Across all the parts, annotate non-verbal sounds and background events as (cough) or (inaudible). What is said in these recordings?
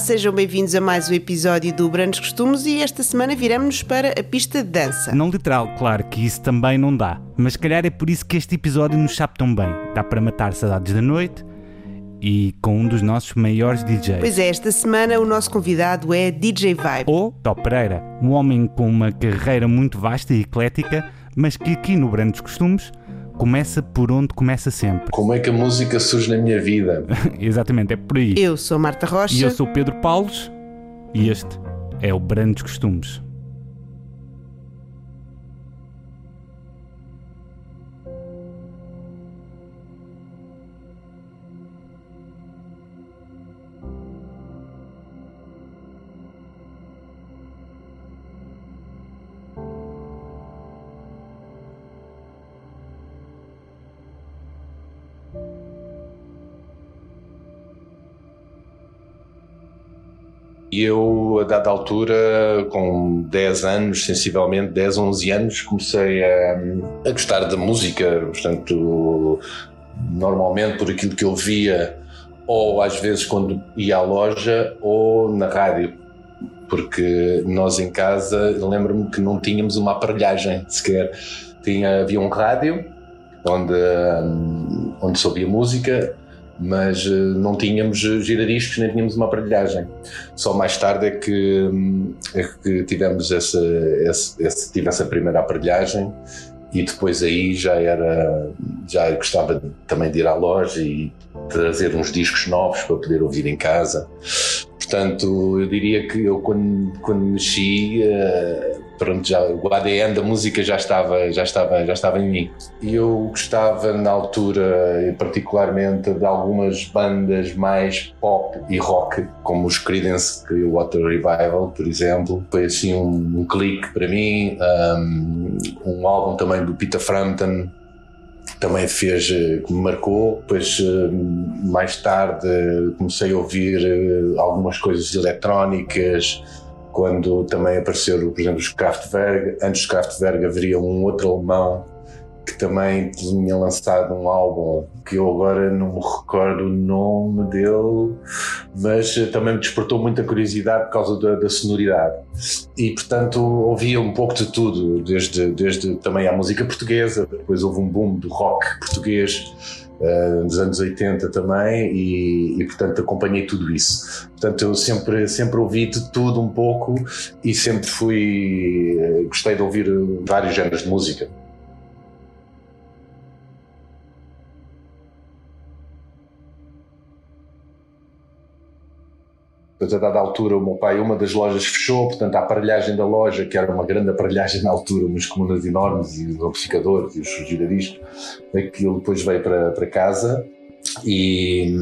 Sejam bem-vindos a mais um episódio do Brandos Costumes e esta semana viramos-nos para a pista de dança. Não literal, claro que isso também não dá, mas calhar é por isso que este episódio nos sabe tão bem. Dá para matar saudades da noite e com um dos nossos maiores DJs. Pois é, esta semana o nosso convidado é DJ Vibe. Ou Top Pereira, um homem com uma carreira muito vasta e eclética, mas que aqui no Brandos Costumes começa por onde começa sempre. Como é que a música surge na minha vida? (laughs) Exatamente, é por aí. Eu sou Marta Rocha. E eu sou Pedro Paulos e este é o Brandos Costumes. E eu, a dada altura, com 10 anos, sensivelmente 10, 11 anos, comecei a, a gostar da música, portanto, normalmente por aquilo que eu via, ou às vezes quando ia à loja, ou na rádio. Porque nós em casa, lembro-me que não tínhamos uma aparelhagem sequer. Tinha, havia um rádio onde, onde se ouvia música, mas uh, não tínhamos giradiscos nem tínhamos uma aparelhagem. Só mais tarde é que, hum, é que tivemos essa, essa, essa, essa primeira aparelhagem e depois aí já era já gostava também de ir à loja e trazer uns discos novos para poder ouvir em casa. Portanto, eu diria que eu quando, quando mexi pronto, já, o ADN da música já estava, já, estava, já estava em mim. E eu gostava na altura, particularmente, de algumas bandas mais pop e rock, como os Creedence Clearwater Revival, por exemplo. Foi assim um, um clique para mim. Um, um álbum também do Peter Frampton, também fez, que me marcou. Depois, mais tarde, comecei a ouvir eh, algumas coisas eletrónicas, quando também apareceram, por exemplo, os Kraftwerk. Antes dos Kraftwerk haveria um outro alemão que também tinha lançado um álbum que eu agora não me recordo o nome dele, mas também me despertou muita curiosidade por causa da, da sonoridade. E portanto ouvia um pouco de tudo, desde, desde também a música portuguesa, depois houve um boom do rock português uh, nos anos 80 também e, e, portanto acompanhei tudo isso. Portanto eu sempre, sempre ouvi de tudo um pouco e sempre fui, uh, gostei de ouvir vários géneros de música. Depois, a dada altura, o meu pai, uma das lojas fechou, portanto, a aparelhagem da loja, que era uma grande aparelhagem na altura, umas comunas enormes, e os amplificadores e os giradiscos, aquilo depois veio para, para casa. E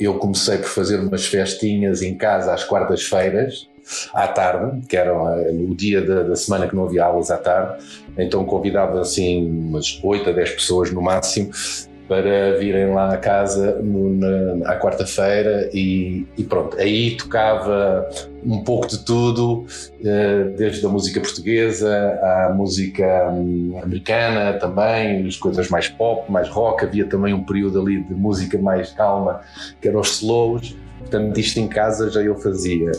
eu comecei por fazer umas festinhas em casa às quartas-feiras, à tarde, que era o dia da, da, semana que não havia aulas à tarde, então convidava assim umas 8 a 10 pessoas no máximo para virem lá à casa na, à quarta-feira e, e, pronto, aí tocava um pouco de tudo, eh, desde a música portuguesa à música hum, americana também, as coisas mais pop, mais rock, havia também um período ali de música mais calma, que eram os slows, portanto isto em casa já eu fazia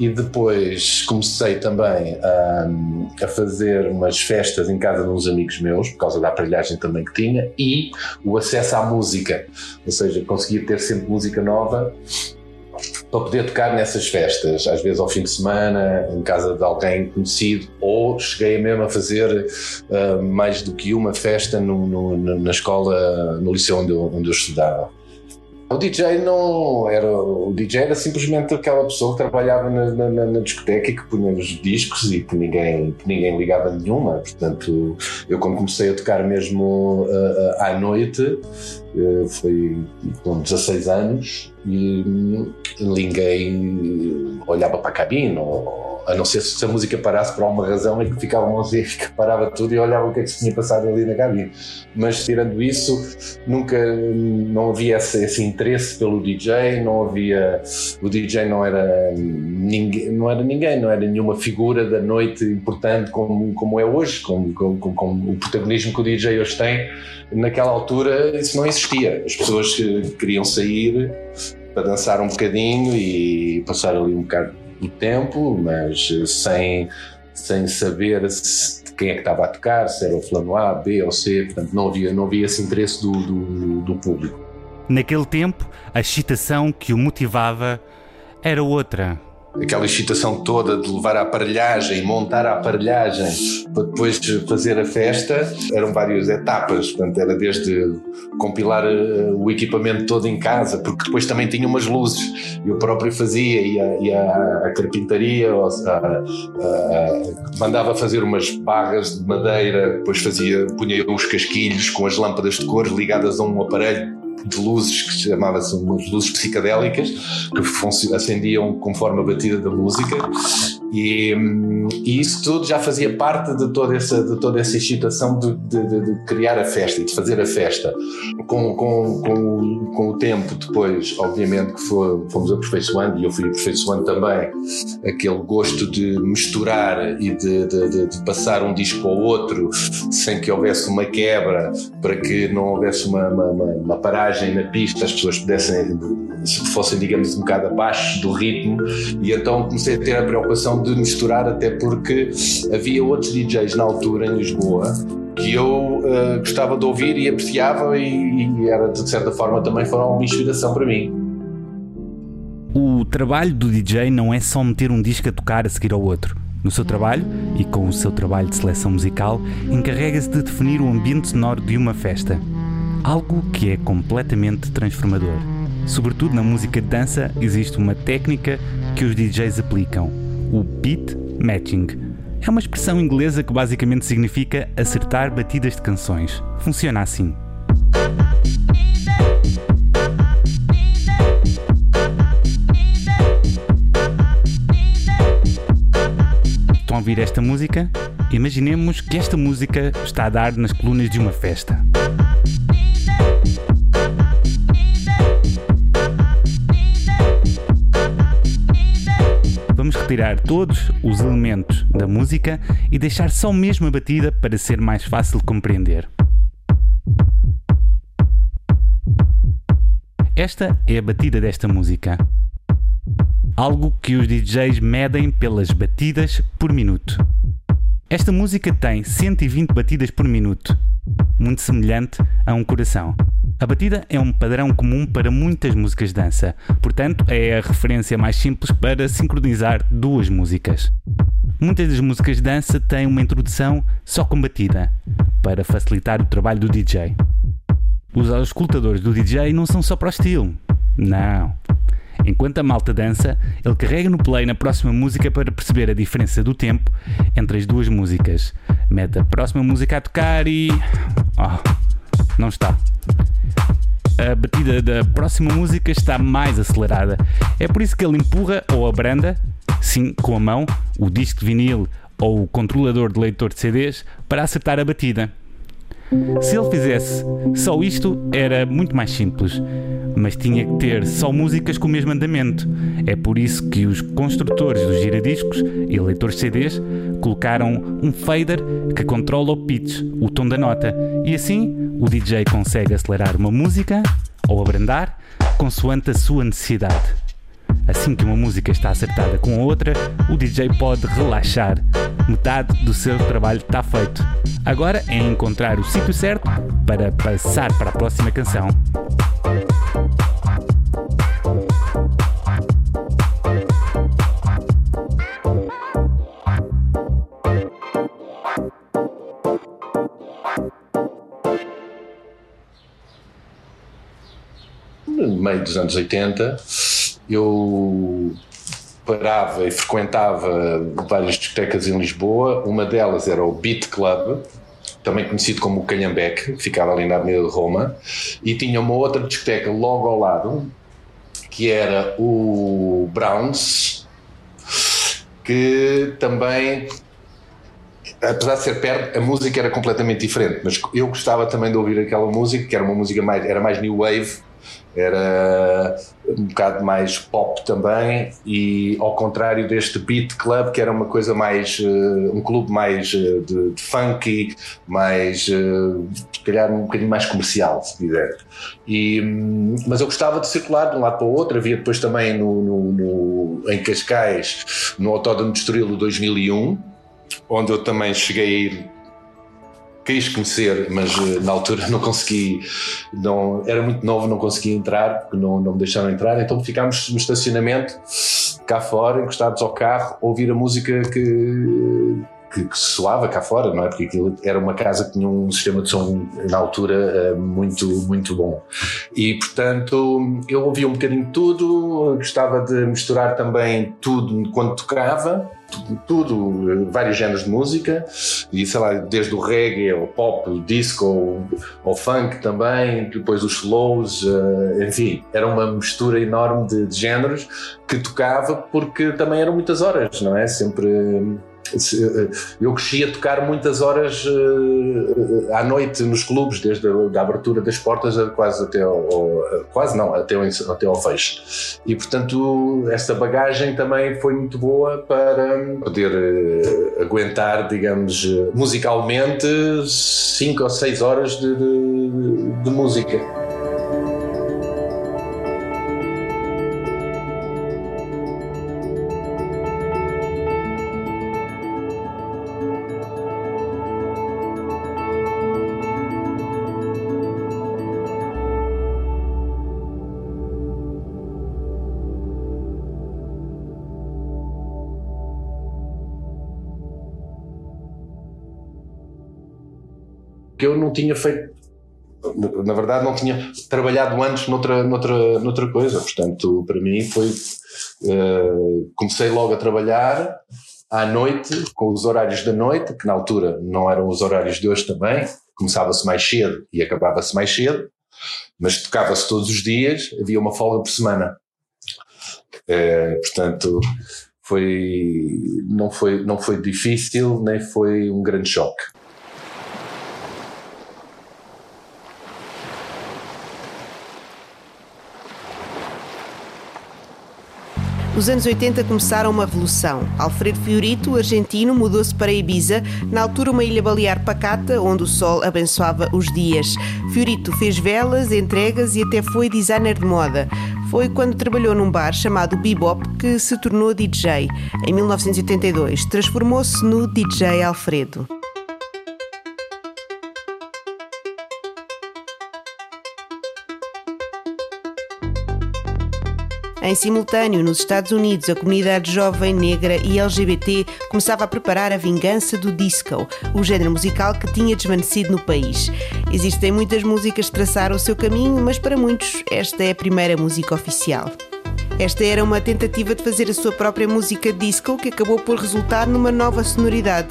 e depois comecei também a, a, fazer umas festas em casa de uns amigos meus, por causa da aparelhagem também que tinha, e o acesso à música. Ou seja, conseguia ter sempre música nova para poder tocar nessas festas, às vezes ao fim de semana, em casa de alguém conhecido, ou cheguei mesmo a fazer uh, mais do que uma festa no, no, na escola, no liceu onde eu, onde eu estudava. O DJ não era. O DJ era simplesmente aquela pessoa que trabalhava na, na, na discoteca e que punha os discos e que ninguém, que ninguém ligava nenhuma. Portanto, eu quando comecei a tocar mesmo uh, à noite, uh, foi com 16 anos e ninguém olhava para a cabine ou, a não ser se a música parasse por alguma razão e que ficava uma música que parava tudo e olhava o que é que se tinha passado ali na cabine. Mas tirando isso, nunca não havia esse, esse, interesse pelo DJ, não havia o DJ não era ninguém, não era ninguém, não era nenhuma figura da noite importante como, como é hoje, como, como, como o protagonismo que o DJ hoje tem. Naquela altura isso não existia. As pessoas que queriam sair para dançar um bocadinho e passar ali um bocado do tempo, mas sem, sem saber se, quem é que estava a tocar, se era o plano A, B ou C, portanto não havia, não havia esse interesse do, do, do público. Naquele tempo, a excitação que o motivava era outra aquela excitação toda de levar a aparelhagem, montar a aparelhagem para depois fazer a festa, eram várias etapas, portanto era desde compilar eh, o equipamento todo em casa, porque depois também tinha umas luzes, eu próprio fazia, ia, ia à carpintaria, ou, a, a, mandava fazer umas barras de madeira, depois fazia, punha uns casquilhos com as lâmpadas de cores ligadas a um aparelho de luzes que chamava-se luzes psicadélicas que acendiam conforme a batida da música e, e, isso tudo já fazia parte de toda essa, de toda essa excitação de, de, de criar a festa e de fazer a festa. Com, com, com, com o tempo, depois, obviamente, que foi, fomos aperfeiçoando, e eu fui aperfeiçoando também, aquele gosto de misturar e de, de, de passar um disco ao outro sem que houvesse uma quebra, para que não houvesse uma, uma, uma paragem na pista, as pessoas pudessem, fossem, digamos, um bocado abaixo do ritmo, e então comecei a ter a preocupação de misturar, até porque havia outros DJs na altura em Lisboa que eu uh, gostava de ouvir e apreciava e, e era de certa forma também foram uma inspiração para mim. O trabalho do DJ não é só meter um disco a tocar a seguir ao outro. No seu trabalho, e com o seu trabalho de seleção musical, encarrega-se de definir o ambiente sonoro de uma festa. Algo que é completamente transformador. Sobretudo na música de dança, existe uma técnica que os DJs aplicam, o beat matching. É uma expressão inglesa que basicamente significa acertar batidas de canções. Funciona assim. Estão a ouvir esta música? Imaginemos que esta música está a dar nas colunas de uma festa. Retirar todos os elementos da música e deixar só mesmo a batida para ser mais fácil de compreender. Esta é a batida desta música. Algo que os DJs medem pelas batidas por minuto. Esta música tem 120 batidas por minuto, muito semelhante a um coração. A batida é um padrão comum para muitas músicas de dança, portanto, é a referência mais simples para sincronizar duas músicas. Muitas das músicas de dança têm uma introdução só com batida, para facilitar o trabalho do DJ. Os auscultadores do DJ não são só para o estilo. Não. Enquanto a malta dança, ele carrega no play na próxima música para perceber a diferença do tempo entre as duas músicas. Mete a próxima música a tocar e. Oh, não está a batida da próxima música está mais acelerada. É por isso que ele empurra ou abranda, sim, com a mão, o disco de vinil ou o controlador de leitor de CDs para acertar a batida. Se ele fizesse só isto, era muito mais simples, mas tinha que ter só músicas com o mesmo andamento. É por isso que os construtores dos giradiscos e leitores CDs colocaram um fader que controla o pitch, o tom da nota, e assim o DJ consegue acelerar uma música ou abrandar consoante a sua necessidade. Assim que uma música está acertada com a outra, o DJ pode relaxar. Metade do seu trabalho está feito. Agora é encontrar o sítio certo para passar para a próxima canção. No meio dos anos 80, eu parava e frequentava várias discotecas em Lisboa. Uma delas era o Beat Club, também conhecido como o Calhambeque, que ficava ali na Avenida de Roma, e tinha uma outra discoteca logo ao lado, que era o Browns, que também, apesar de ser perto, a música era completamente diferente, mas eu gostava também de ouvir aquela música, que era uma música mais, era mais new wave, Era um bocado mais pop também e ao contrário deste Beat Club que era uma coisa mais uh, um clube mais uh, de, de, funky mais uh, se calhar um bocadinho mais comercial se quiser. E, um, mas eu gostava de circular de um lado para o outro. Havia depois também no, no, no em Cascais no Autódromo de Estoril 2001 onde eu também cheguei a ir quis conhecer, mas eh, na altura (laughs) não consegui, não, era muito novo, não conseguia entrar, porque não, não me deixaram entrar, então ficámos no estacionamento, cá fora, encostados ao carro, a ouvir a música que, que, que, soava cá fora, não é? Porque aquilo era uma casa que tinha um sistema de som na altura eh, muito, muito bom. E portanto eu ouvia um bocadinho de tudo, gostava de misturar também tudo quando tocava tudo, vários géneros de música, e sei lá, desde o reggae ao pop, o disco, ao funk também, depois os slows, eh, enfim, era uma mistura enorme de, de géneros que tocava porque também eram muitas horas, não é? Sempre eu cresci a tocar muitas horas uh, à noite nos clubes, desde a abertura das portas quase até ao, quase não, até ao, até ao fecho. E portanto, essa bagagem também foi muito boa para poder uh, aguentar, digamos, musicalmente, cinco ou seis horas de, de, de música. Não tinha feito na verdade não tinha trabalhado antes noutra, noutra, noutra coisa, portanto para mim foi uh, comecei logo a trabalhar à noite, com os horários da noite, que na altura não eram os horários de hoje também, começava-se mais cedo e acabava-se mais cedo, mas tocava-se todos os dias, havia uma folga por semana. Uh, portanto, foi, não, foi, não foi difícil, nem foi um grande choque. Os anos 80 começaram uma revolução. Alfredo Fiorito, argentino, mudou-se para Ibiza, na altura uma ilha balear pacata, onde o sol abençoava os dias. Fiorito fez velas, entregas e até foi designer de moda. Foi quando trabalhou num bar chamado Bebop que se tornou DJ. Em 1982, transformou-se no DJ Alfredo. Em simultâneo, nos Estados Unidos, a comunidade jovem, negra e LGBT começava a preparar a vingança do disco, o género musical que tinha desvanecido no país. Existem muitas músicas que traçaram o seu caminho, mas para muitos esta é a primeira música oficial. Esta era uma tentativa de fazer a sua própria música disco que acabou por resultar numa nova sonoridade.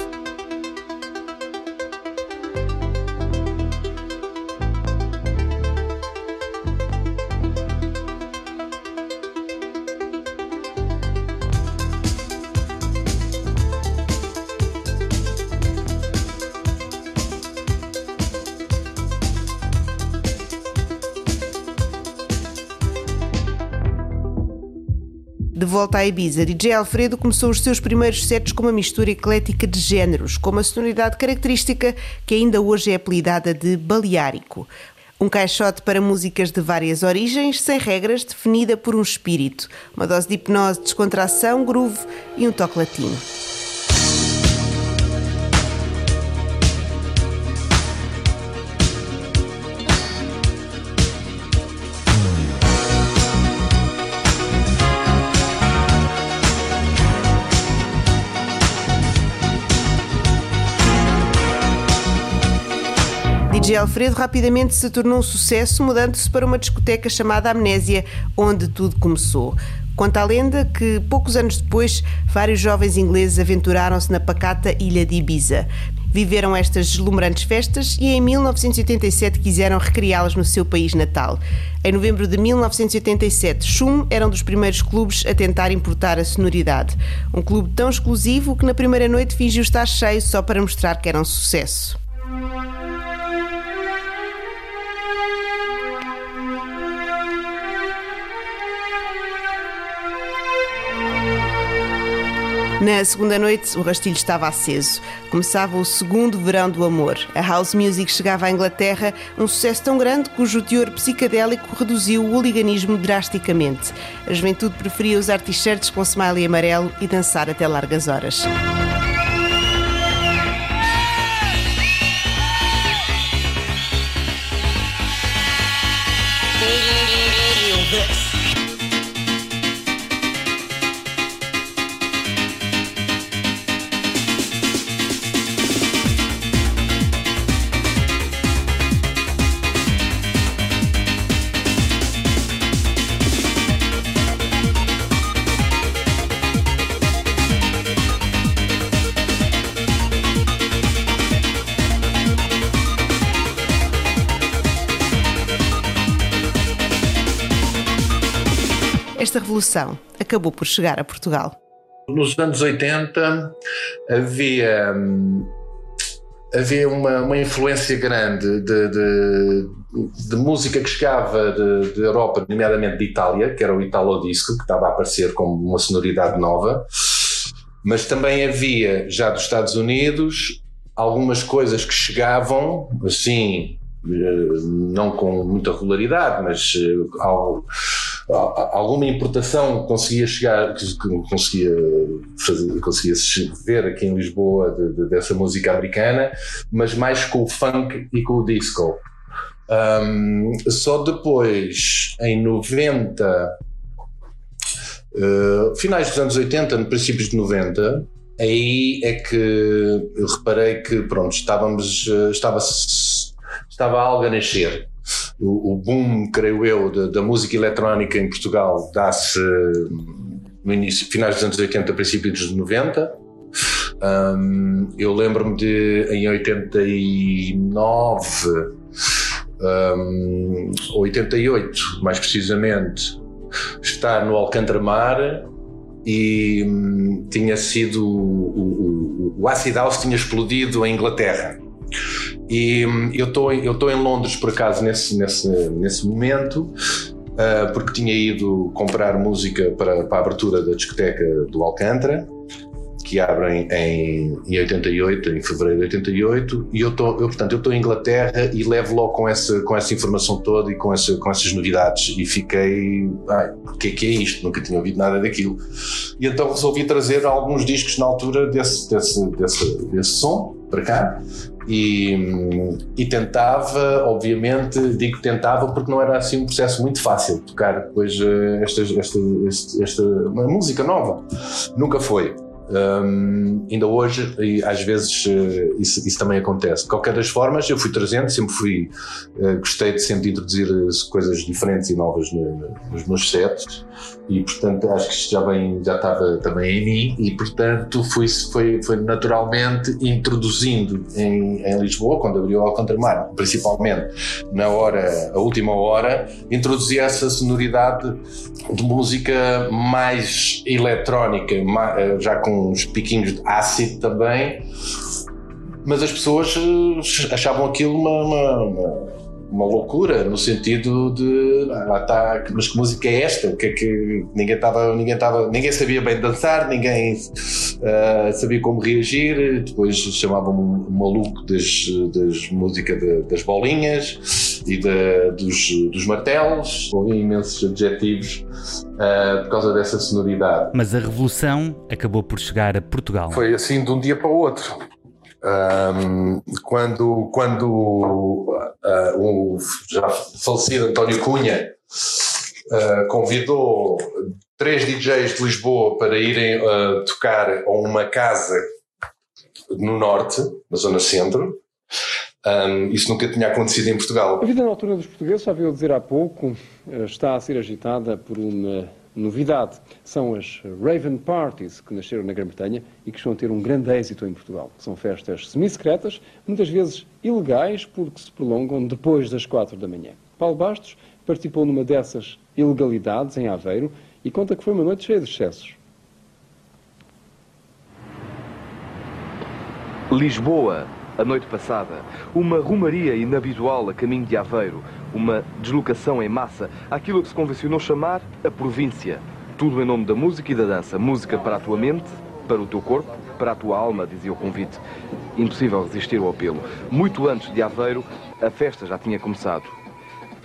Volta a Ibiza, DJ Alfredo começou os seus primeiros sets com uma mistura eclética de géneros, com uma sonoridade característica que ainda hoje é apelidada de baleárico. Um caixote para músicas de várias origens, sem regras, definida por um espírito. Uma dose de hipnose, descontração, groove e um toque latino. DJ Alfredo rapidamente se tornou um sucesso, mudando-se para uma discoteca chamada Amnésia, onde tudo começou. Conta a lenda que, poucos anos depois, vários jovens ingleses aventuraram-se na pacata ilha de Ibiza. Viveram estas deslumbrantes festas e em 1987 quiseram recriá-las no seu país natal. Em novembro de 1987, Shum era um dos primeiros clubes a tentar importar a sonoridade. Um clube tão exclusivo que na primeira noite fingiu estar cheio só para mostrar que era um sucesso. Na segunda noite, o rastilho estava aceso. Começava o segundo verão do amor. A house music chegava à Inglaterra, um sucesso tão grande cujo teor psicadélico reduziu o hooliganismo drasticamente. A juventude preferia usar t-shirts com smiley amarelo e dançar até largas horas. Acabou por chegar a Portugal? Nos anos 80 havia, havia uma, uma influência grande de, de, de, música que chegava de, de, Europa, nomeadamente de Itália, que era o Italo Disco, que estava a aparecer como uma sonoridade nova, mas também havia, já dos Estados Unidos, algumas coisas que chegavam, assim, eh, não com muita regularidade, mas eh, alguma importação conseguia chegar, conseguia fazer, conseguia ver aqui em Lisboa de, de, dessa música americana, mas mais com o funk e com o disco. Um, só depois, em 90, uh, finais dos anos 80, no princípios de 90, aí é que reparei que pronto, estávamos, eh, estava, estava algo a nascer o, o boom, creio eu, da, da música eletrónica em Portugal dá-se no início, finais dos anos 80, princípios dos 90. Um, eu lembro-me de, em 89, um, 88, mais precisamente, estar no Alcântara Mar e um, tinha sido o, o, o Acid House tinha explodido em Inglaterra e hum, eu estou estou em Londres por acaso nesse nesse nesse momento uh, porque tinha ido comprar música para, para a abertura da discoteca do Alcântara que abrem em, em 88, em fevereiro de 88, e eu estou, portanto, eu estou em Inglaterra e levo logo com essa, com essa informação toda e com, essa, com essas novidades. E fiquei, ai, o que é que é isto? Nunca tinha ouvido nada daquilo. E então resolvi trazer alguns discos na altura desse, desse, desse, desse som para cá e, e, tentava, obviamente, digo tentava porque não era assim um processo muito fácil tocar depois uh, esta, esta, esta, esta música nova. Nunca foi. Um, ainda hoje, e às vezes uh, isso, isso, também acontece. De qualquer das formas, eu fui trazendo, sempre fui, uh, gostei de sempre introduzir uh, coisas diferentes e novas no, no, nos meus sets, e portanto acho que isto já, vem, já estava também em mim, e portanto fui, foi, foi naturalmente introduzindo em, em Lisboa, quando abriu o Alcântara principalmente na hora, a última hora, introduzi essa sonoridade de música mais eletrónica, mais, já com uns piquinhos de ácido também, mas as pessoas eh, achavam aquilo uma, uma, uma, uma loucura, no sentido de lá está, mas que música é esta? O que é que ninguém estava, ninguém estava, ninguém sabia bem dançar, ninguém uh, sabia como reagir, depois chamavam-me um maluco das, das música de, das bolinhas e de, dos, dos martelos, ouvi imensos adjetivos uh, por causa dessa sonoridade. Mas a revolução acabou por chegar a Portugal. Foi assim de um dia para o outro. Um, quando quando uh, o já falecido António Cunha uh, convidou três DJs de Lisboa para irem uh, tocar a uma casa no norte, na zona centro, um, isso nunca tinha acontecido em Portugal. A vida na altura dos portugueses, já veio dizer há pouco, eh, está a ser agitada por uma novidade. São as Raven Parties, que nasceram na Grã-Bretanha e que estão a ter um grande êxito em Portugal. São festas semi-secretas, muitas vezes ilegais, porque se prolongam depois das quatro da manhã. Paulo Bastos participou numa dessas ilegalidades em Aveiro e conta que foi uma noite cheia de excessos. Lisboa, a noite passada. Uma rumaria inabitual a caminho de Aveiro. Uma deslocação em massa. Aquilo que se convencionou chamar a província. Tudo em nome da música e da dança. Música para a tua mente, para o teu corpo, para a tua alma, dizia o convite. Impossível resistir ao apelo. Muito antes de Aveiro, a festa já tinha começado.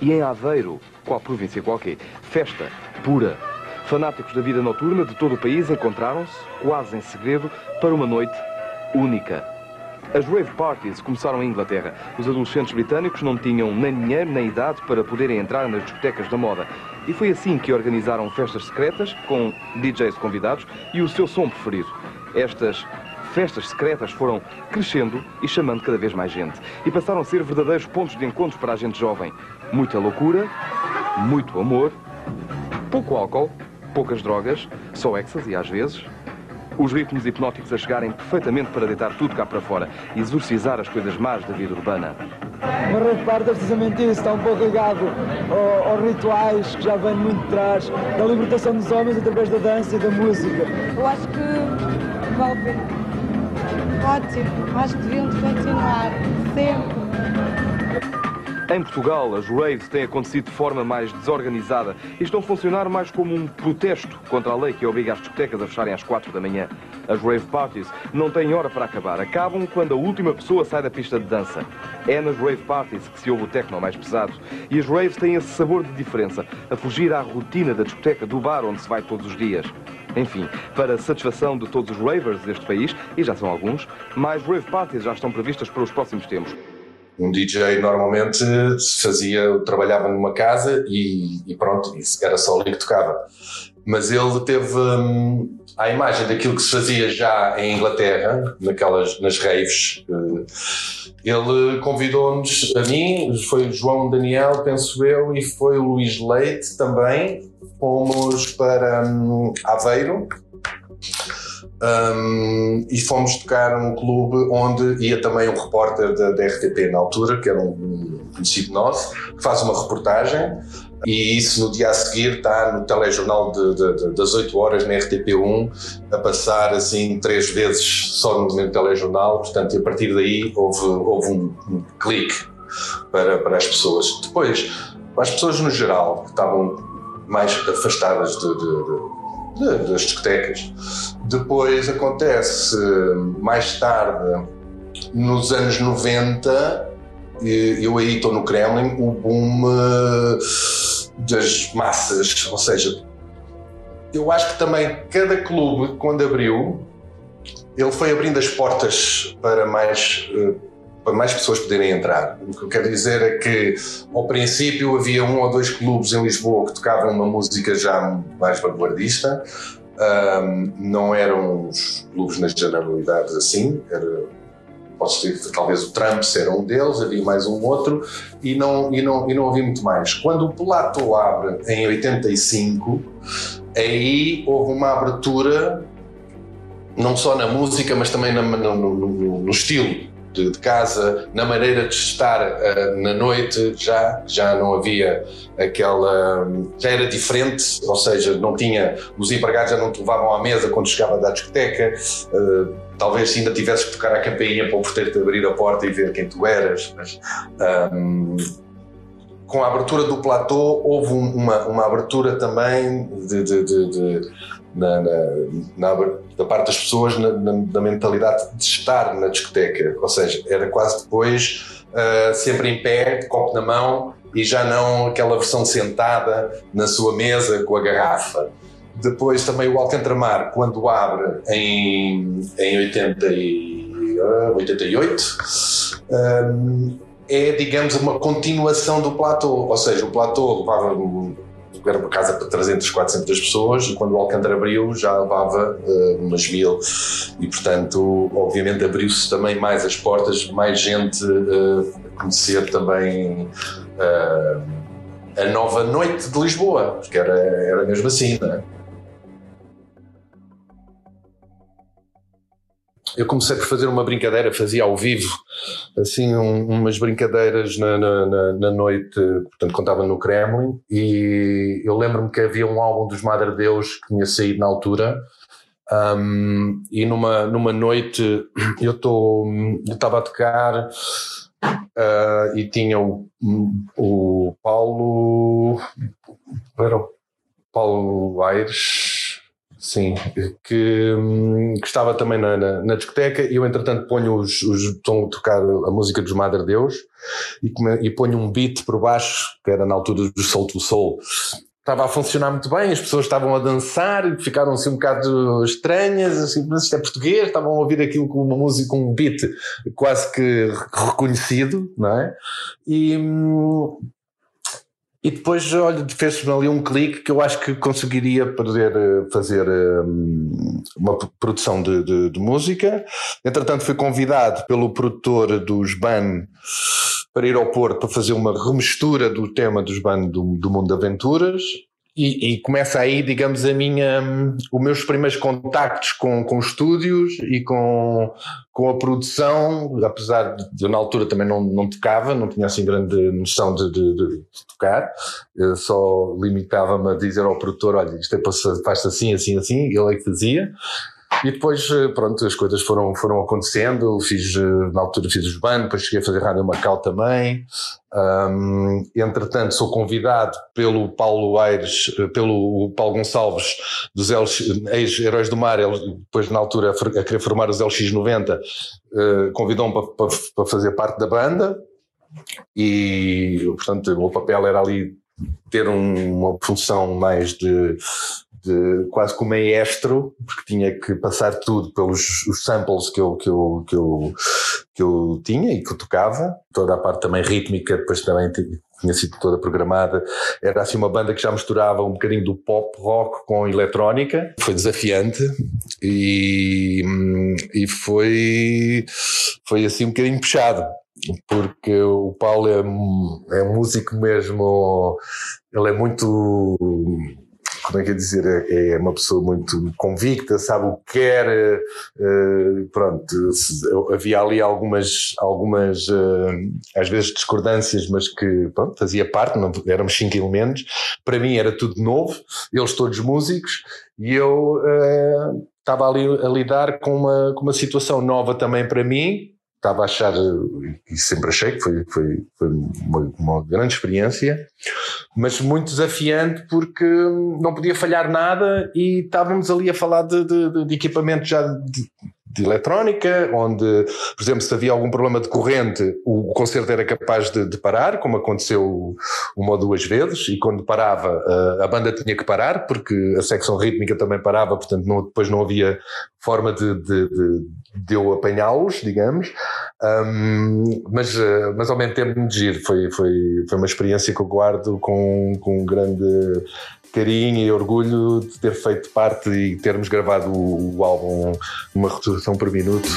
E em Aveiro, qual província qualquer, festa pura. Fanáticos da vida noturna de todo o país encontraram-se, quase em segredo, para uma noite única. As rave parties começaram em Inglaterra. Os adolescentes britânicos não tinham nem dinheiro nem idade para poderem entrar nas discotecas da moda. E foi assim que organizaram festas secretas, com DJs convidados e o seu som preferido. Estas festas secretas foram crescendo e chamando cada vez mais gente. E passaram a ser verdadeiros pontos de encontro para a gente jovem. Muita loucura, muito amor, pouco álcool, poucas drogas, só ecstasy às vezes, os ritmos hipnóticos a chegarem perfeitamente para deitar tudo cá para fora e exorcizar as coisas más da vida urbana. Party é precisamente isso, está um pouco ligado aos rituais que já vêm muito de trás, da libertação dos homens através da dança e da música. Eu acho que vale a pena. Ótimo, acho que deviam continuar sempre. Em Portugal, as raves têm acontecido de forma mais desorganizada e estão a funcionar mais como um protesto contra a lei que obriga as discotecas a fecharem às 4 da manhã. As rave parties não têm hora para acabar, acabam quando a última pessoa sai da pista de dança. É nas rave parties que se ouve o techno mais pesado. E as raves têm esse sabor de diferença, a fugir à rotina da discoteca, do bar onde se vai todos os dias. Enfim, para satisfação de todos os ravers deste país, e já são alguns, mais rave parties já estão previstas para os próximos tempos. Um DJ normalmente fazia, trabalhava numa casa e, e pronto, era só ali que tocava. Mas ele teve hum, a imagem daquilo que se fazia já em Inglaterra, naquelas, nas raves. Eh, ele convidou-nos, a mim, foi o João Daniel, penso eu, e foi o Luís Leite também. Fomos para hum, Aveiro um, e fomos tocar um clube onde ia também um repórter da, RTP na altura, que era um conhecido nosso, que faz uma reportagem e isso no dia a seguir está no telejornal de, de, de, das 8 horas na RTP1 a passar assim três vezes só no, no telejornal, portanto, a partir daí houve, houve um, um clique para, para as pessoas. Depois, as pessoas no geral que estavam mais afastadas de, de, das discotecas, depois acontece mais tarde, nos anos 90, eu aí estou no Kremlin, o boom eh, das massas, ou seja, eu acho que também cada clube, quando abriu, ele foi abrindo as portas para mais, eh, para mais pessoas poderem entrar. O que eu quero dizer é que, ao princípio, havia um ou dois clubes em Lisboa que tocavam uma música já mais vanguardista. Um, não eram os clubes nas generalidades assim, era posso dizer talvez o Trump era um deles, havia mais um outro e não, e não, e não havia muito mais. Quando o Plato abre em 85, aí houve uma abertura não só na música, mas também no, no, no, no estilo de, de, casa, na maneira de estar uh, na noite, já, já não havia aquela. já era diferente, ou seja, não tinha. os empregados já não te levavam à mesa quando chegava da discoteca. Uh, talvez se ainda tivesses que tocar a campainha para o porteiro te abrir a porta e ver quem tu eras. Mas, um, com a abertura do platô, houve uma, uma abertura também de, de, de na, na, na, da parte das pessoas na, na, mentalidade de estar na discoteca. Ou seja, era quase depois, uh, sempre em pé, copo na mão e já não aquela versão sentada na sua mesa com a garrafa. Depois também o Alcantramar, quando abre em, em 80 e, uh, 88, um, é, digamos, uma continuação do platô. Ou seja, o platô levava era uma casa para 300, 400 pessoas e quando o Alcântara abriu já levava uh, umas mil e portanto obviamente abriu-se também mais as portas, mais gente uh, conhecer também uh, a nova noite de Lisboa, porque era, era mesmo assim, não é? Eu comecei por fazer uma brincadeira, fazia ao vivo, assim, um, umas brincadeiras na, na, na, na, noite, portanto, contava no Kremlin, e eu lembro-me que havia um álbum dos Madre Deus que tinha saído na altura, um, e numa, numa noite eu estava a tocar uh, e tinha o, o Paulo. Era o Paulo Aires, Sim, que, hum, que estava também na, na, na, discoteca e eu entretanto ponho os, os estou a tocar a música dos Madre Deus e, e ponho um beat por baixo, que era na altura do Soul to Soul. Estava a funcionar muito bem, as pessoas estavam a dançar e ficaram assim um bocado estranhas, assim, mas isto é português, estavam a ouvir aquilo com uma música, com um beat quase que reconhecido, não é? E, hum, e depois, olha, fez-me ali um clique que eu acho que conseguiria poder eh, fazer um, uma produção de, de, de, música. Entretanto, fui convidado pelo produtor dos BAN para ir ao Porto para fazer uma remistura do tema dos BAN do, do Mundo de Aventuras. E, e, começa aí, digamos, a minha, os meus primeiros contactos com, com estúdios e com, com a produção, apesar de eu na altura também não, não tocava, não tinha assim grande noção de, de, de tocar, eu só limitava-me a dizer ao produtor, olha, isto é faz assim, assim, assim, ele é que fazia. E depois, eh, pronto, as coisas foram, foram acontecendo. Fiz, eh, na altura fiz os bancos, depois cheguei a fazer Rádio Macau também. Um, entretanto, sou convidado pelo Paulo Aires, eh, pelo Paulo Gonçalves, dos ex-Heróis do Mar, ele depois na altura a querer formar os LX90, uh, convidou-me para, para, para fazer parte da banda. E, portanto, o meu papel era ali ter um, uma função mais de de, quase como maestro, porque tinha que passar tudo pelos os samples que eu, que, eu, que, eu, que eu tinha e que eu tocava, toda a parte também rítmica, depois também tinha sido toda programada. Era assim uma banda que já misturava um bocadinho do pop rock com eletrónica. Foi desafiante e, e foi, foi assim um bocadinho puxado. Porque o Paulo é, é músico mesmo, ele é muito como é que é dizer, é, uma pessoa muito convicta, sabe o que quer, uh, pronto, havia ali algumas, algumas uh, às vezes discordâncias, mas que pronto, fazia parte, não, éramos cinco elementos, para mim era tudo novo, eles todos músicos, e eu uh, estava ali a lidar com uma, com uma situação nova também para mim, estava a achar, e sempre achei que foi, foi, foi uma, uma, grande experiência, mas muito desafiante porque não podia falhar nada e estávamos ali a falar de, de, de equipamento já de, de eletrónica, onde, por exemplo, se havia algum problema de corrente, o concerto era capaz de, de, parar, como aconteceu uma ou duas vezes, e quando parava, a, a banda tinha que parar, porque a secção rítmica também parava, portanto não, depois não havia forma de, de, de eu apanhá-los, digamos, um, mas, mas ao mesmo tempo muito giro, foi, foi, foi uma experiência que eu guardo com, com um grande carinho e orgulho de ter feito parte e termos gravado o, o álbum uma rotação por minuto.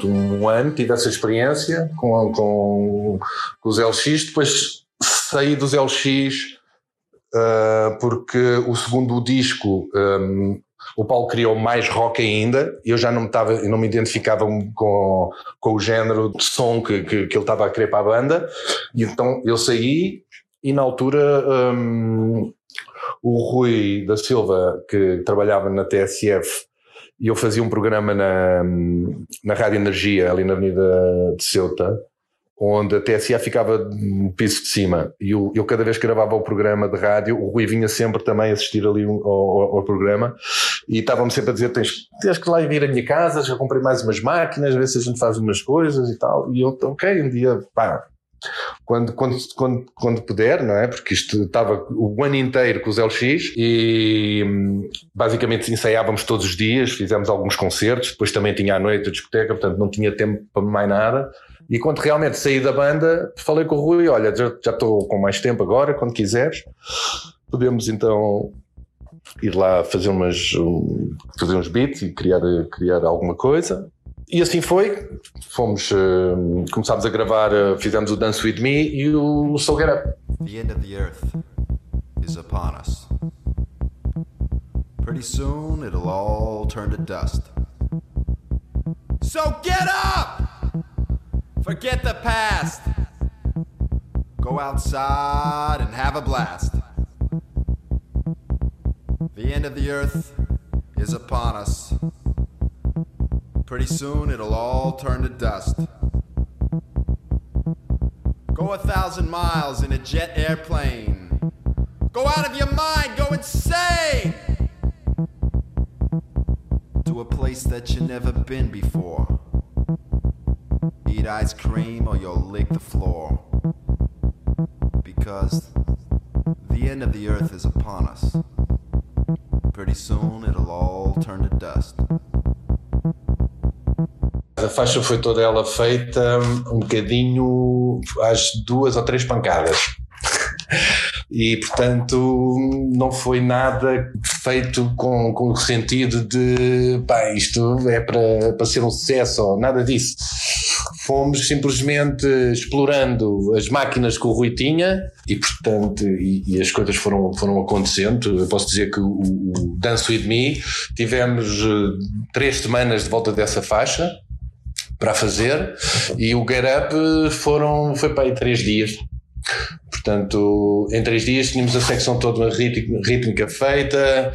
Durante um ano, tive essa experiência com, com, com os LX, depois saí dos LX uh, porque o segundo disco um, o Paulo criou mais rock ainda e eu já não me, tava, não me identificava com, com o género de som que, que, que ele estava a querer para a banda. E então eu saí e na altura um, o Rui da Silva que trabalhava na TSF e eu fazia um programa na, na Rádio Energia, ali na Avenida de Ceuta, onde a TSA ficava no piso de cima. E eu, eu, cada vez que gravava o programa de rádio, o Rui vinha sempre também assistir ali ao, ao, ao programa e estava-me sempre a dizer: tens, tens que lá vir à minha casa, já comprei mais umas máquinas, ver se a gente faz umas coisas e tal. E eu, ok, um dia, pá, quando, quando, quando, quando puder, não é? Porque isto estava o ano inteiro com os LX e basicamente ensaiávamos todos os dias, fizemos alguns concertos, depois também tinha à noite a discoteca, portanto não tinha tempo para mais nada. E quando realmente saí da banda, falei com o Rui: olha, já estou com mais tempo agora, quando quiseres, podemos então ir lá fazer, umas, fazer uns beats e criar, criar alguma coisa. E assim foi. Fomos, uh, começámos a gravar, uh, fizemos o Dance With Me e o Soul Get Up. The end of the earth is upon us. Pretty soon it'll all turn to dust. So get up! Forget the past. Go outside and have a blast. The end of the earth is upon us. Pretty soon it'll all turn to dust. Go a thousand miles in a jet airplane. Go out of your mind, go insane! To a place that you've never been before. Eat ice cream or you'll lick the floor. Because the end of the earth is upon us. Pretty soon it'll all turn to dust. A faixa foi toda ela feita um bocadinho às duas ou três pancadas. (laughs) E portanto não foi nada feito com, com o sentido de pá, isto é para, para ser um sucesso ou nada disso. Fomos simplesmente explorando as máquinas que o Rui tinha e portanto e, e as coisas foram, foram acontecendo. Eu posso dizer que o, o Dance With Me tivemos eh, três semanas de volta dessa faixa para fazer e o Get Up foram, foi para aí três dias. Portanto, em três dias tínhamos a secção toda rítmica feita,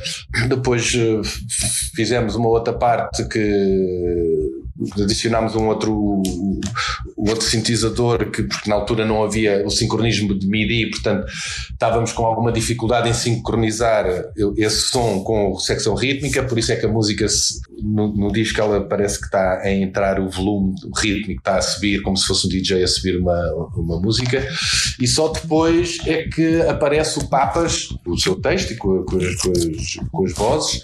depois eh, fizemos uma outra parte que adicionámos um outro, um outro sintetizador que porque na altura não havia o sincronismo de MIDI, portanto estávamos com alguma dificuldade em sincronizar esse som com a secção rítmica, por isso é que a música no, no disco ela parece que está a entrar o volume rítmico, está a subir como se fosse um DJ a subir uma, uma música. E só depois é que aparece o Papas, o seu texto e com, com, com, as, com as vozes,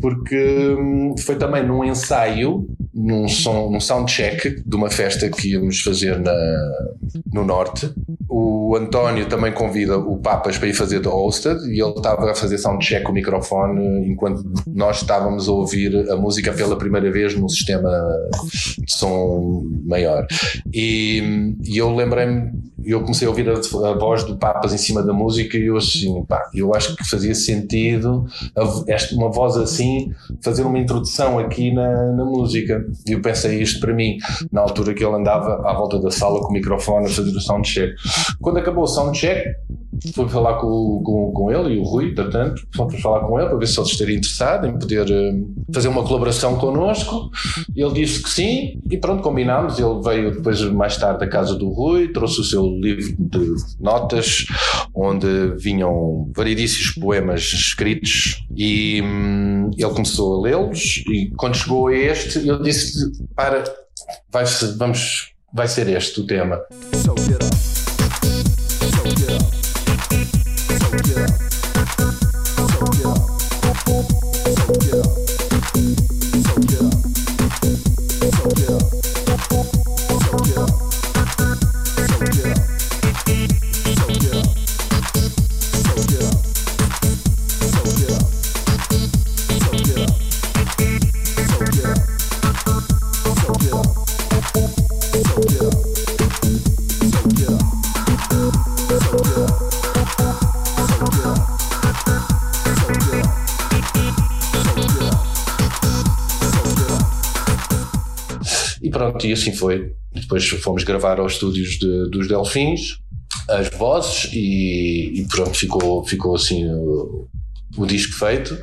porque hum, foi também num ensaio, num, som, num soundcheck de uma festa que íamos fazer na, no Norte. O António também convida o Papas para ir fazer da hosted e ele estava a fazer soundcheck com o microfone enquanto nós estávamos a ouvir a música pela primeira vez num sistema de som maior. E, e eu lembrei-me, eu comecei a ouvir a, a, voz do Papas em cima da música e eu assim, pá, eu acho que fazia sentido a, esta, uma voz assim fazer uma introdução aqui na, na música. E eu pensei isto para mim, na altura que ele andava à volta da sala com o microfone a fazer o soundcheck. Quando acabou o soundcheck, fui falar com, com, com ele e o Rui, portanto, fomos falar com ele para ver se ele estaria interessado em poder uh, fazer uma colaboração connosco. Ele disse que sim e pronto, combinámos. Ele veio depois mais tarde da casa do Rui, trouxe o seu livro de notas, onde vinham variedíssimos poemas escritos e hum, ele começou a lê-los e quando chegou a este, ele disse para, vai, vamos, vai ser este o tema. So e assim foi. Depois fomos gravar aos estúdios de, dos Delfins as vozes e, e, pronto, ficou, ficou assim o, o disco feito,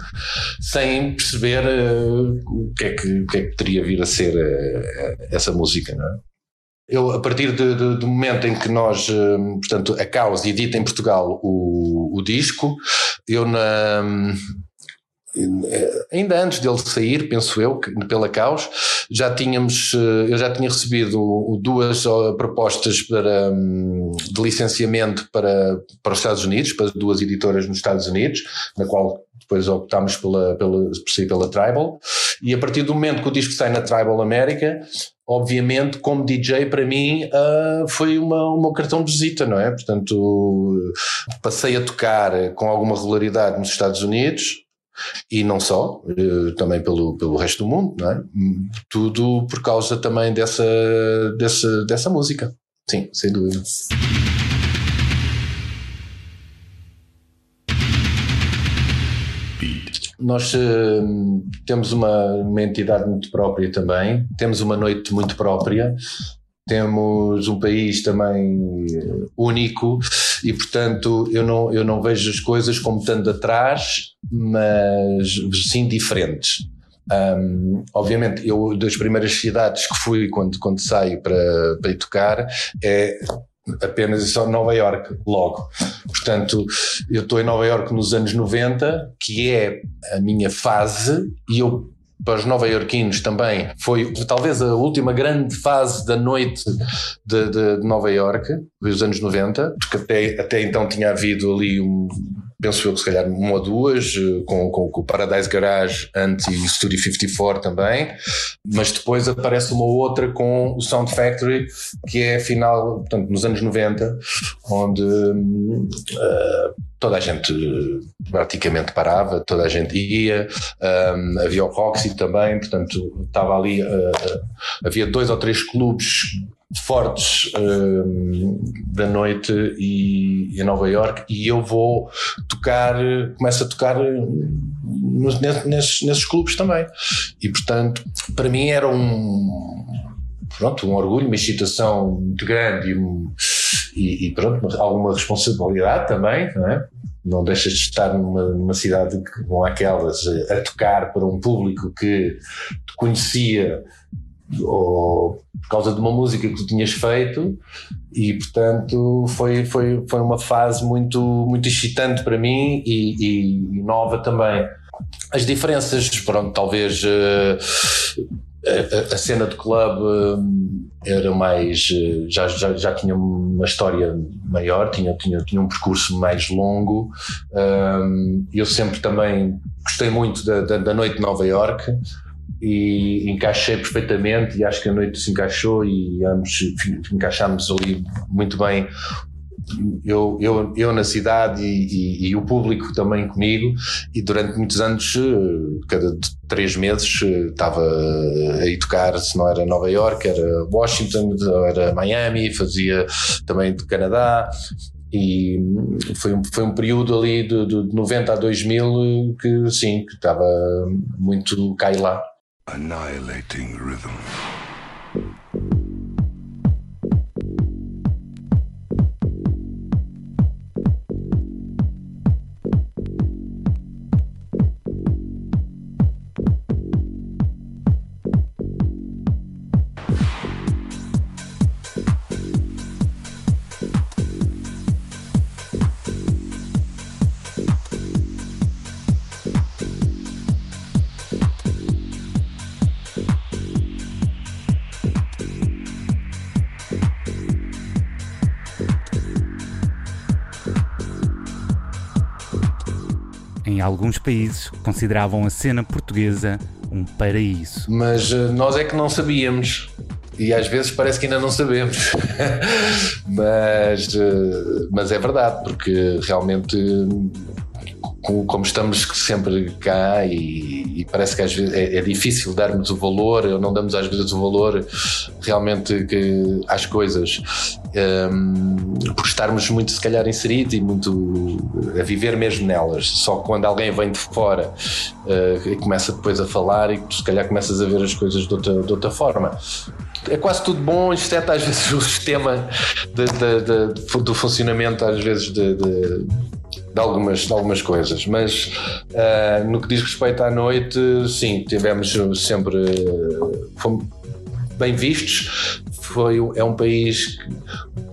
sem perceber uh, o, que é que, o que é que poderia vir a ser uh, essa música, não é? Eu, a partir de, de, do momento em que nós, uh, portanto, a Caos edita em Portugal o, o disco, eu na, ainda antes dele sair, penso eu, pela Caos, já tínhamos, eh, eu já tinha recebido duas propostas para, hum, de licenciamento para, para os Estados Unidos, para duas editoras nos Estados Unidos, na qual depois optámos pela, pela, por sair pela Tribal, e a partir do momento que o disco sai na Tribal América, obviamente, como DJ, para mim, uh, foi uma, uma cartão de visita, não é? Portanto, passei a tocar com alguma regularidade nos Estados Unidos, e não só, eh, também pelo, pelo resto do mundo, não é? Tudo por causa também dessa, dessa, dessa música. Sim, sem dúvida. Nós uh, temos uma, uma entidade muito própria também, temos uma noite muito própria, temos um país também único e, portanto, eu não, eu não vejo as coisas como estando atrás, mas sim diferentes. Um, obviamente, eu das primeiras cidades que fui quando, quando saio para, para ir tocar é apenas só Nova York logo. Portanto, eu estou em Nova York nos anos 90, que é a minha fase, e eu para os nova-iorquinos também foi talvez a última grande fase da noite de, de, de Nova York, dos anos 90, porque até, até então tinha havido ali um, penso eu que se calhar uma ou duas, eh, com, com, com o Paradise Garage anti Studio 54 também, mas depois aparece uma outra com o Sound Factory, que é final, portanto, nos anos 90, onde uh, toda a gente praticamente parava, toda a gente ia, um, havia o Roxy também, portanto, estava ali, uh, havia dois ou três clubes fortes uh, da noite e, em Nova York e eu vou tocar, começo a tocar nos, nesses, nesses clubes também e portanto para mim era um pronto, um orgulho, uma excitação muito grande e, e, pronto, alguma responsabilidade também, não é? Não deixas de estar numa, numa cidade com aquelas a tocar para um público que te conhecia ou por causa de uma música que tu tinhas feito e portanto foi, foi, foi uma fase muito, muito excitante para mim e, e nova também. As diferenças, pronto, talvez uh, a, a, cena de clube uh, era mais, uh, já, já, já tinha uma história maior, tinha, tinha, tinha um percurso mais longo. eu sempre também gostei muito da, da, da noite de Nova York e encaixei perfeitamente e acho que a noite se encaixou e ambos encaixámos ali muito bem. Eu, eu, eu na cidade e, e, e, o público também comigo. E durante muitos anos eh, cada três meses eh, estava a ir tocar se não era Nova York era Washington era Miami fazia também de Canadá. E foi um, foi um período ali de, de 90 a 2000 que sim, que estava muito e lá annihilating rhythm. Alguns países consideravam a cena portuguesa um paraíso. Mas uh, nós é que não sabíamos. E às vezes parece que ainda não sabemos. (laughs) mas, uh, mas é verdade, porque realmente como estamos sempre cá e, e, parece que às vezes é, é, difícil darmos o valor, ou não damos às vezes o valor realmente que, às coisas, um, por estarmos muito se calhar inseridos e muito a viver mesmo nelas. Só quando alguém vem de fora uh, e começa depois a falar e tu se calhar começas a ver as coisas de outra, de outra forma é quase tudo bom, exceto às vezes (laughs) o sistema de, de, de, do funcionamento, às vezes de, algumas, de algumas coisas, mas uh, no que diz respeito à noite, sim, tivemos sempre fomos bem vistos. Foi, é um país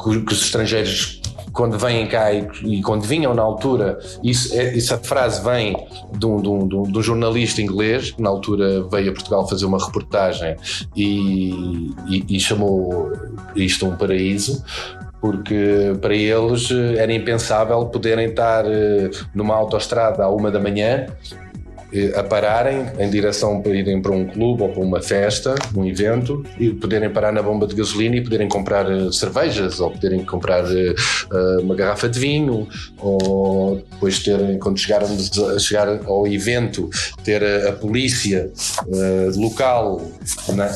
que, que os estrangeiros quando vêm cá e, e, quando vinham na altura, isso, é, essa frase vem de um, de, um, de um, jornalista inglês que na altura veio a Portugal fazer uma reportagem e, e, e chamou isto um paraíso porque para eles eh, era impensável poderem estar eh, numa autoestrada à uma da manhã a pararem em direção para irem para um clube ou para uma festa, um evento, e poderem parar na bomba de gasolina e poderem comprar eh, cervejas ou poderem comprar uh, uma garrafa de vinho ou depois terem, quando chegaram a chegar ao evento, ter a, polícia local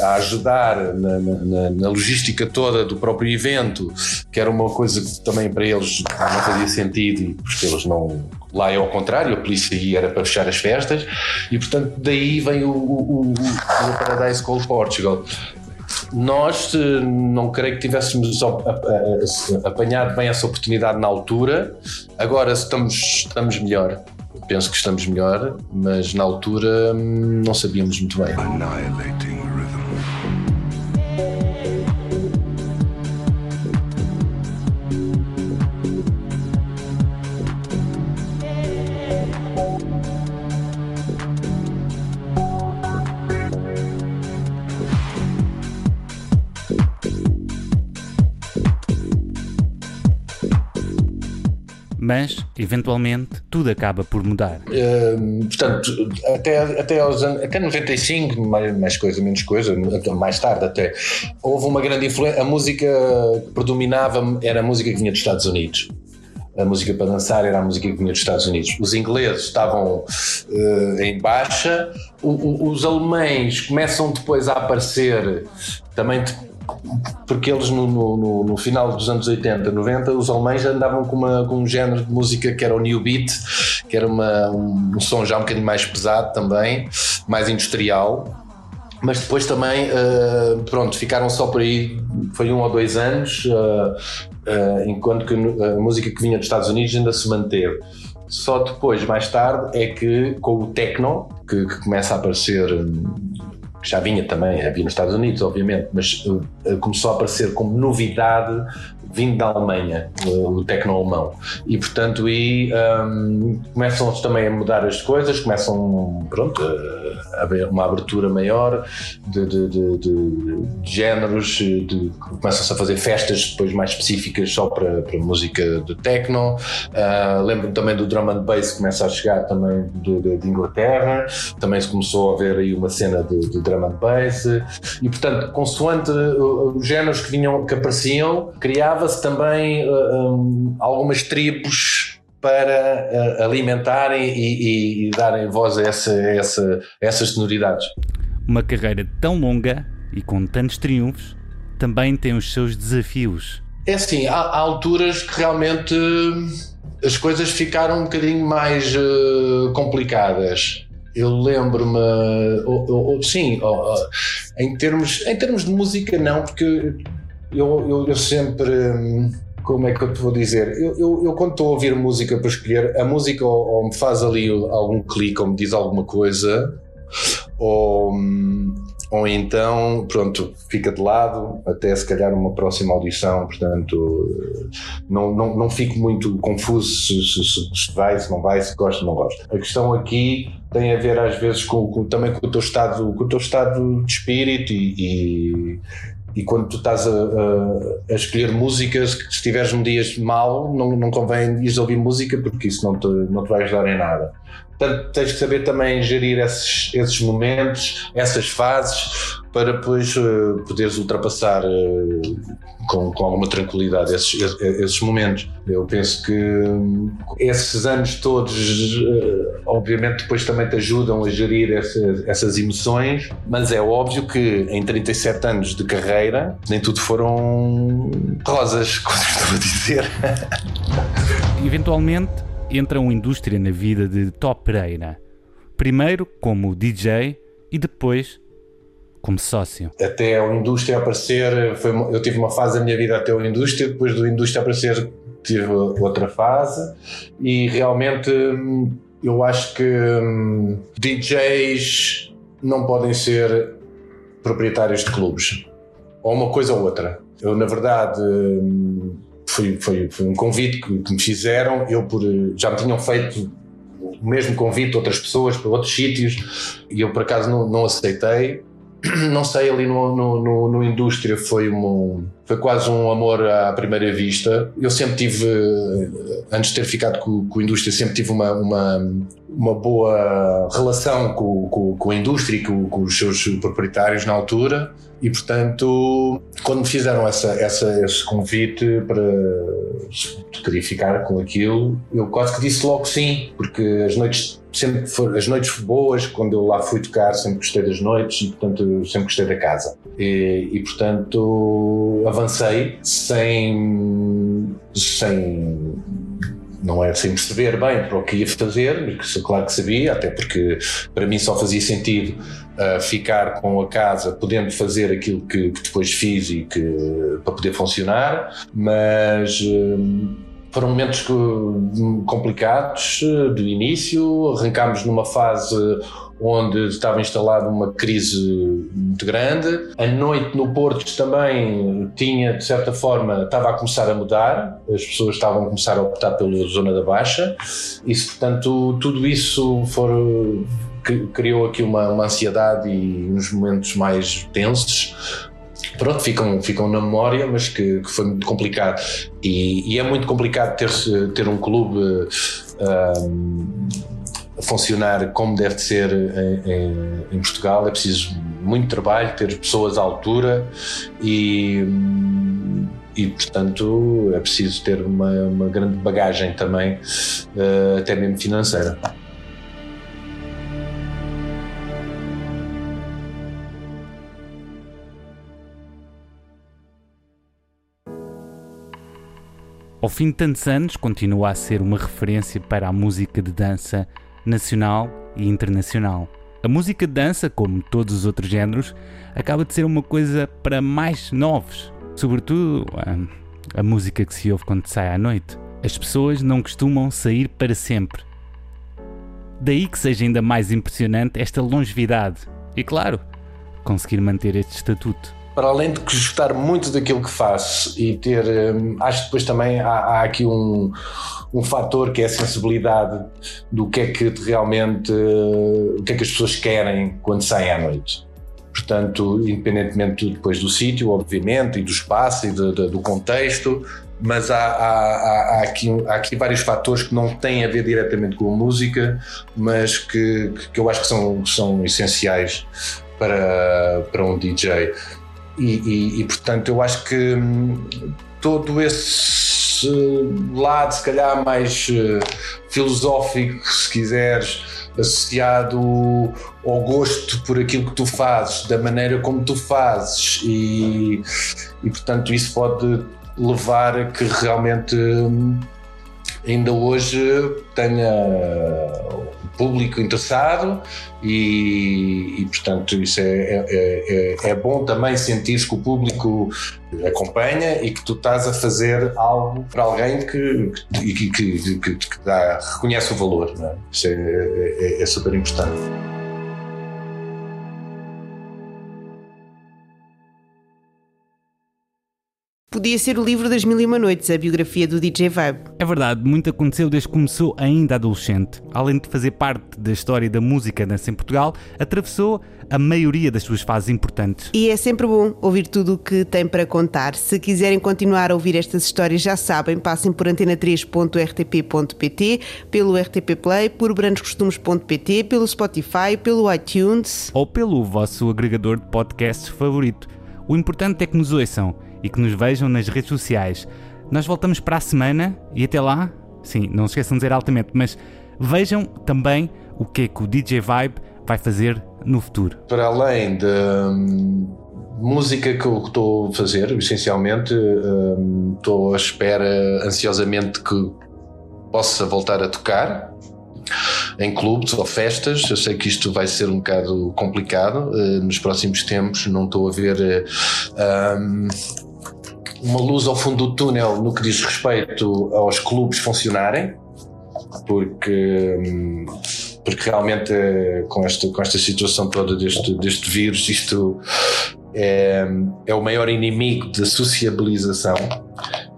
a ajudar na, na, na, logística toda do próprio evento, que era uma coisa que também para eles não fazia sentido, porque eles não Lá é ao contrário, a polícia ia era para fechar as festas e, portanto, daí vem o, o, o, o Paradise Call Portugal. Nós não creio que tivéssemos apanhado bem essa oportunidade na altura, agora estamos, estamos melhor. Penso que estamos melhor, mas na altura hum, não sabíamos muito bem. Mas eventualmente tudo acaba por mudar. Uh, portanto, até, até, aos anos, até 95, mais, mais coisa, menos coisa, mais tarde até, houve uma grande influência. A música que predominava era a música que vinha dos Estados Unidos. A música para dançar era a música que vinha dos Estados Unidos. Os ingleses estavam uh, em baixa, o, o, os alemães começam depois a aparecer também porque eles no, no, no, final dos anos 80, 90, os alemães andavam com, uma, com um género de música que era o New Beat, que era uma, um, som já um bocadinho mais pesado também, mais industrial. Mas depois também, uh, pronto, ficaram só por aí, foi um ou dois anos, uh, uh, enquanto que a música que vinha dos Estados Unidos ainda se manteve. Só depois, mais tarde, é que com o techno, que, que começa a aparecer já vinha também, havia nos Estados Unidos, obviamente, mas uh, começou a aparecer como novidade vindo da Alemanha, o tecno alemão. E portanto aí um, começam também a mudar as coisas, começam pronto, a haver uma abertura maior de, de, de, de géneros, começam-se a fazer festas depois mais específicas só para, para música de techno. Uh, Lembro-me também do drum and bass que começa a chegar também de, Inglaterra, também se começou a ver aí uma cena de, de drum and bass e portanto consoante os géneros que vinham que apareciam criava criava-se também uh, um, algumas tribos para uh, alimentarem e, e, e, darem voz a, essa, a, essa, a essas sonoridades. Uma carreira tão longa e com tantos triunfos também tem os seus desafios. É assim, há, há alturas que realmente as coisas ficaram um bocadinho mais uh, complicadas. Eu lembro-me, sim, em, termos, em termos de música, não, porque eu, eu, eu sempre. Hum, como é que eu te vou dizer? Eu, eu, eu quando estou a ouvir música para escolher, a música ou, ou, me faz ali algum clique ou me diz alguma coisa, ou, hum, ou então, pronto, fica de lado até se calhar uma próxima audição. Portanto, não, não, não fico muito confuso se, se, se vai, se não vai, se gosta, não gosta. A questão aqui tem a ver às vezes com, com, também com o teu estado, com o teu estado de espírito e, e e quando tu estás a, a, a, escolher músicas, se estiveres um dia mal, não, não convém ires ouvir música porque isso não te, não te vai ajudar em nada. Portanto, tens que saber também gerir esses, esses momentos, essas fases, para depois uh, poderes ultrapassar uh, com, com alguma tranquilidade esses, esses momentos. Eu penso que um, esses anos todos, uh, obviamente, depois também te ajudam a gerir essa, essas emoções, mas é óbvio que em 37 anos de carreira, nem tudo foram rosas, (laughs) como estou a dizer. Eventualmente entra uma indústria na vida de Top Pereira. Primeiro como DJ e depois como sócio. Até a indústria aparecer, foi, eu tive uma fase da minha vida até a indústria, depois do indústria aparecer tive outra fase e realmente eu acho que DJs não podem ser proprietários de clubes, ou uma coisa ou outra. Eu, na verdade, foi, foi, foi um convite que, que, me fizeram. Eu por, já me tinham feito o mesmo convite outras pessoas para outros sítios e eu por acaso não, não aceitei. (clears throat) Não sei, ali no, no, no, no indústria foi, um, foi quase um amor à primeira vista. Eu sempre tive, antes de ter ficado com, com a indústria, sempre tive uma, uma, uma boa relação com, com, com a indústria e com, com os seus proprietários na altura. E portanto, quando me fizeram essa, essa, esse convite para queria ficar com aquilo, eu quase que disse logo sim, porque as noites sempre foram, as noites boas, quando eu lá fui tocar, sempre gostei das noites e portanto sempre gostei da casa. E, e portanto avancei sem, sem não é sem perceber bem para o que ia fazer, mas claro que sabia, até porque para mim só fazia sentido uh, ficar com a casa podendo fazer aquilo que, que depois fiz e que para poder funcionar, mas uh, foram momentos complicados do início, arrancámos numa fase onde estava instalada uma crise muito grande. A noite no Porto também tinha, de certa forma, estava a começar a mudar, as pessoas estavam a começar a optar pela zona da Baixa, e portanto tudo isso for, criou aqui uma, uma ansiedade e uns momentos mais tensos pronto, ficam, ficam na memória, mas que, que foi muito complicado. E, e, é muito complicado ter, ter um clube um, funcionar como deve ser em, em, Portugal. É preciso muito trabalho, ter pessoas à altura e, e portanto, é preciso ter uma, uma grande bagagem também, uh, até mesmo financeira. Ao fim de tantos anos, continua a ser uma referência para a música de dança nacional e internacional. A música de dança, como todos os outros géneros, acaba de ser uma coisa para mais novos, sobretudo a, a música que se ouve quando sai à noite. As pessoas não costumam sair para sempre. Daí que seja ainda mais impressionante esta longevidade e, claro, conseguir manter este estatuto para além de gostar muito daquilo que faço e ter, hum, acho que depois também há, há aqui um, um fator que é a sensibilidade do que é que realmente, o que é que as pessoas querem quando saem à noite. Portanto, independentemente depois do sítio, obviamente, e do espaço e de, de, do contexto, mas há, há, há, aqui, há aqui vários fatores que não têm a ver diretamente com a música, mas que, que eu acho que são, são essenciais para, para um DJ. E, e, e, portanto eu acho que hum, todo esse lado, se calhar mais uh, filosófico, se quiseres, associado ao gosto por aquilo que tu fazes, da maneira como tu fazes, e, e portanto isso pode levar a que realmente hum, ainda hoje tenha público interessado e, e portanto isso é, é, é, é bom também sentir que o público acompanha e que tu estás a fazer algo para alguém que, que, que, que, que dá, reconhece o valor. É? Isso é, é, é super importante. Podia ser o livro das Mil e Uma Noites, a biografia do DJ Vibe. É verdade, muito aconteceu desde que começou ainda adolescente. Além de fazer parte da história da música dança em Portugal, atravessou a maioria das suas fases importantes. E é sempre bom ouvir tudo o que tem para contar. Se quiserem continuar a ouvir estas histórias, já sabem, passem por antena3.rtp.pt, pelo RTP Play, por brandoscostumes.pt, pelo Spotify, pelo iTunes ou pelo vosso agregador de podcasts favorito. O importante é que nos ouçam e que nos vejam nas redes sociais. Nós voltamos para a semana e até lá, sim, não se esqueçam de dizer altamente, mas vejam também o que é que o DJ Vibe vai fazer no futuro. Para além da hum, música que eu estou a fazer, essencialmente, hum, estou à espera ansiosamente que possa voltar a tocar em clubes ou festas. Eu sei que isto vai ser um bocado complicado uh, nos próximos tempos. Não estou a ver uh, um, uma luz ao fundo do túnel no que diz respeito aos clubes funcionarem, porque, hum, porque realmente eh, com esta, com esta situação toda deste, deste vírus, isto é, é o maior inimigo da sociabilização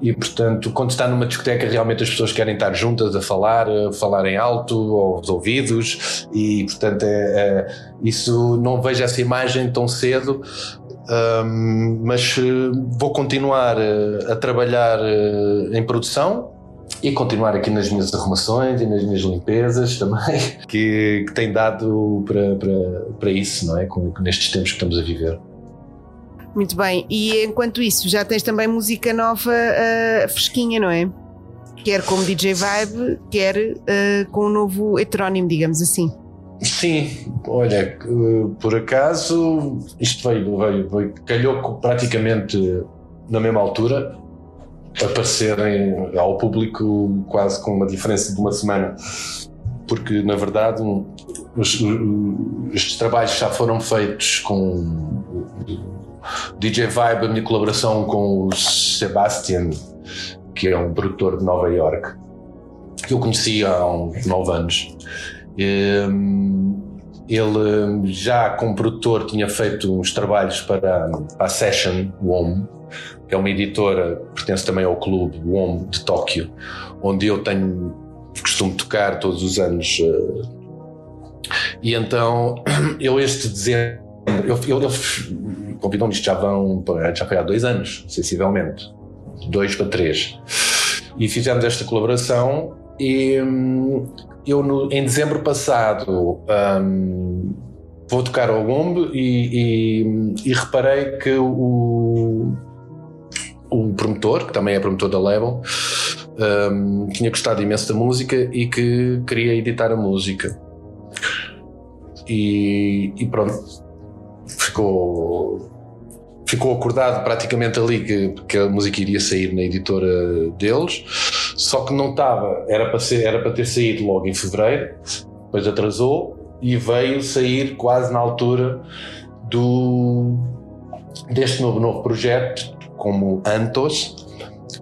e portanto quando está numa discoteca realmente as pessoas querem estar juntas a falar, a falar em alto aos ouvidos e portanto é, é, isso não vejo essa imagem tão cedo um, mas eh, vou continuar a, eh, a trabalhar eh, em produção e continuar aqui nas minhas arrumações e nas minhas limpezas também, (laughs) que, que tem dado para, para, para isso, não é? Com, nestes tempos que estamos a viver. Muito bem, e enquanto isso, já tens também música nova uh, fresquinha, não é? Quer como DJ Vibe, quer uh, com um novo heterónimo, digamos assim. Sim, olha, por acaso isto veio, veio, veio calhou praticamente na mesma altura aparecerem ao público quase com uma diferença de uma semana. Porque, na verdade, os, estes trabalhos já foram feitos com DJ Vibe, a minha colaboração com o Sebastian, que é um produtor de Nova York, que eu conheci há uns nove anos. Hum, ele já como produtor tinha feito uns trabalhos para a Session WOM, que é uma editora, pertence também ao clube WOM de Tóquio, onde eu tenho costumo tocar todos os anos. Eh, e então, (clears throat) eu este dezembro, eu, eu, convidou-me, isto já vão, já foi há dois anos, sensivelmente, dois para três. E fizemos esta colaboração e hum, eu no, em dezembro passado um, vou tocar ao Gombe e, e, e, reparei que o, o promotor, que também é promotor da Level, um, tinha gostado imenso da música e que queria editar a música. E, e pronto, ficou ficou acordado praticamente ali que, que a música iria sair na editora deles, só que não estava, era para, ser, era para ter saído logo em fevereiro, depois atrasou e veio sair quase na altura do deste novo, novo projeto, como Antos,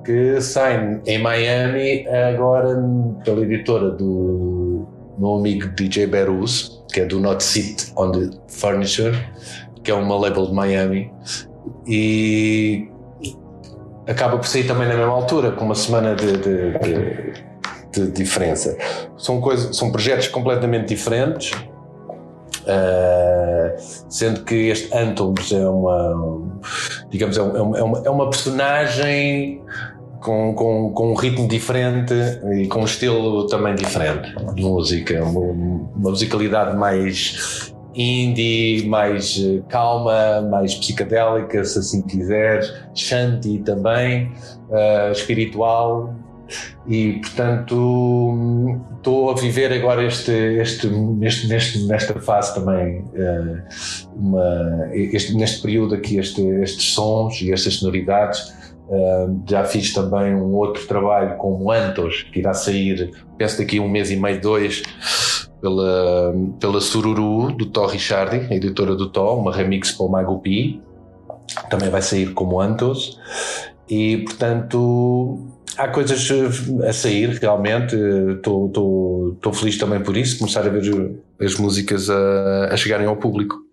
que sai em Miami agora pela editora do meu amigo DJ Berus, que é do Not Sit on the Furniture, que é uma label de Miami, e acaba por sair também na mesma altura, com uma semana de, de, de, de diferença. São, coisas, são projetos completamente diferentes, uh, sendo que este Antoms é uma, digamos, é, é, uma, é uma personagem com, com, com um ritmo diferente e com um estilo também diferente de música, uma, uma musicalidade mais indie, mais eh, calma, mais psicadélica, se assim quiser, shanty também, uh, espiritual. E portanto estou a viver agora este, este, este, neste, nesta fase também, uh, uma, este, neste período aqui, este, estes sons e estas sonoridades. Uh, já fiz também um outro trabalho com o Antos, que irá sair, penso daqui a um mês e meio, dois, pela, pela Sururu do Tó Richardi, a editora do Tó, uma remix para o Magupi, também vai sair como Antos, e portanto há coisas a sair realmente, estou feliz também por isso, começar a ver as músicas a, a chegarem ao público.